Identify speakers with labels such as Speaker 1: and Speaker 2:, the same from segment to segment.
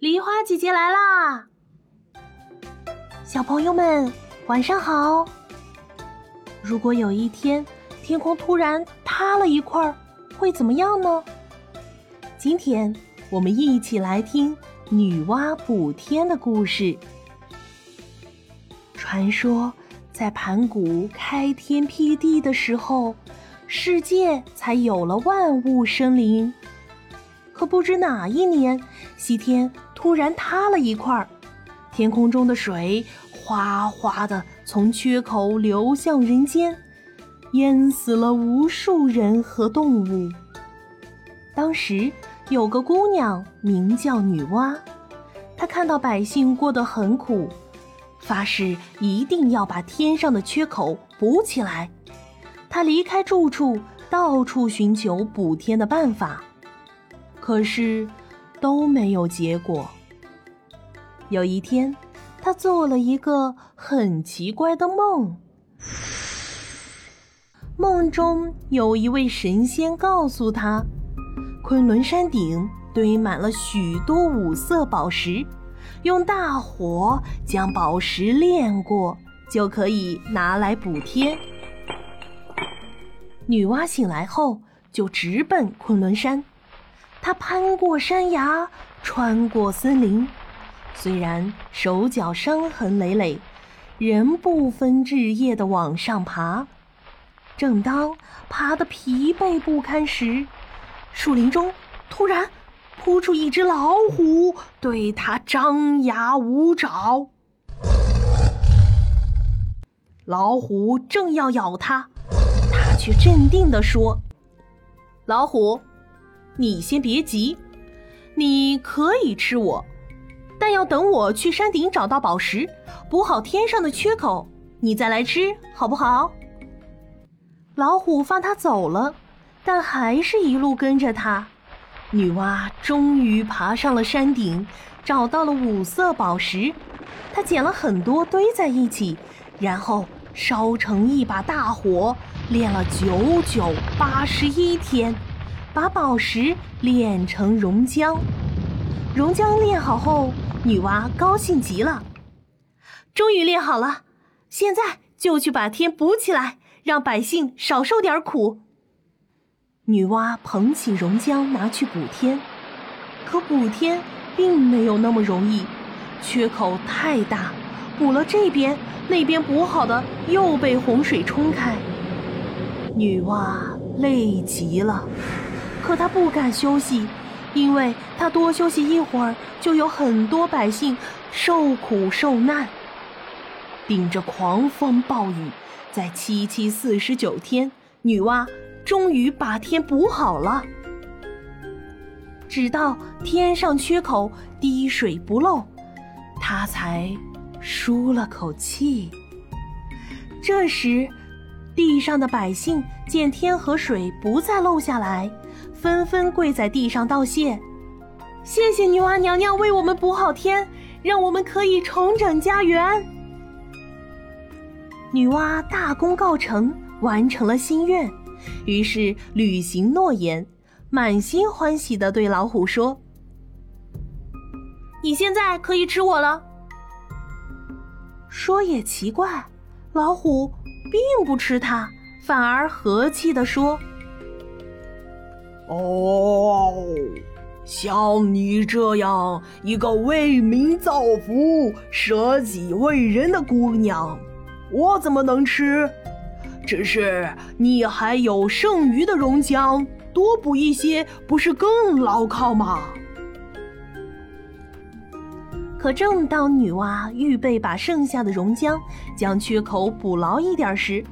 Speaker 1: 梨花姐姐来啦！
Speaker 2: 小朋友们，晚上好。如果有一天天空突然塌了一块，会怎么样呢？今天我们一起来听女娲补天的故事。传说，在盘古开天辟地的时候，世界才有了万物生灵。可不知哪一年，西天突然塌了一块，天空中的水哗哗的从缺口流向人间，淹死了无数人和动物。当时有个姑娘名叫女娲，她看到百姓过得很苦，发誓一定要把天上的缺口补起来。她离开住处，到处寻求补天的办法。可是都没有结果。有一天，他做了一个很奇怪的梦。梦中有一位神仙告诉他，昆仑山顶堆满了许多五色宝石，用大火将宝石炼过，就可以拿来补天。女娲醒来后，就直奔昆仑山。他攀过山崖，穿过森林，虽然手脚伤痕累累，仍不分日夜的往上爬。正当爬得疲惫不堪时，树林中突然扑出一只老虎，对他张牙舞爪。老虎正要咬他，他却镇定地说：“老虎。”你先别急，你可以吃我，但要等我去山顶找到宝石，补好天上的缺口，你再来吃，好不好？老虎放他走了，但还是一路跟着他。女娲终于爬上了山顶，找到了五色宝石，她捡了很多堆在一起，然后烧成一把大火，炼了九九八十一天。把宝石炼成熔浆，熔浆炼好后，女娲高兴极了，终于炼好了，现在就去把天补起来，让百姓少受点苦。女娲捧起熔浆拿去补天，可补天并没有那么容易，缺口太大，补了这边，那边补好的又被洪水冲开，女娲累极了。可他不敢休息，因为他多休息一会儿，就有很多百姓受苦受难。顶着狂风暴雨，在七七四十九天，女娲终于把天补好了。直到天上缺口滴水不漏，她才舒了口气。这时，地上的百姓见天河水不再漏下来。纷纷跪在地上道谢，谢谢女娲娘娘为我们补好天，让我们可以重整家园。女娲大功告成，完成了心愿，于是履行诺言，满心欢喜的对老虎说：“你现在可以吃我了。”说也奇怪，老虎并不吃它，反而和气的说。
Speaker 3: 哦，像你这样一个为民造福、舍己为人的姑娘，我怎么能吃？只是你还有剩余的熔浆，多补一些不是更牢靠吗？
Speaker 2: 可正当女娲预备把剩下的熔浆将缺口补牢一点时，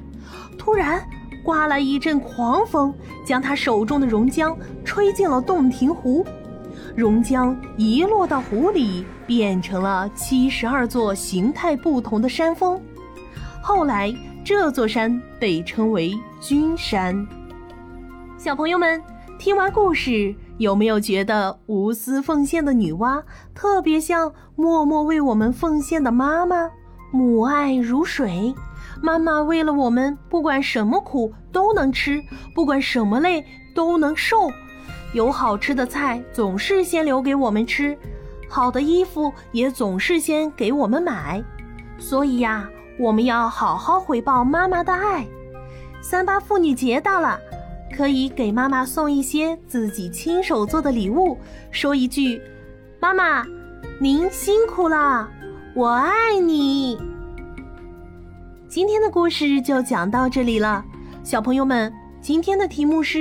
Speaker 2: 突然。刮来一阵狂风，将他手中的熔浆吹进了洞庭湖。熔浆一落到湖里，变成了七十二座形态不同的山峰。后来，这座山被称为君山。小朋友们，听完故事，有没有觉得无私奉献的女娲特别像默默为我们奉献的妈妈？母爱如水。妈妈为了我们，不管什么苦都能吃，不管什么累都能受。有好吃的菜总是先留给我们吃，好的衣服也总是先给我们买，所以呀，我们要好好回报妈妈的爱。三八妇女节到了，可以给妈妈送一些自己亲手做的礼物，说一句：“妈妈，您辛苦了，我爱你。”今天的故事就讲到这里了，小朋友们，今天的题目是：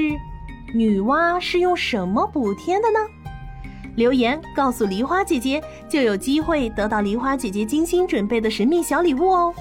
Speaker 2: 女娲是用什么补天的呢？留言告诉梨花姐姐，就有机会得到梨花姐姐精心准备的神秘小礼物哦。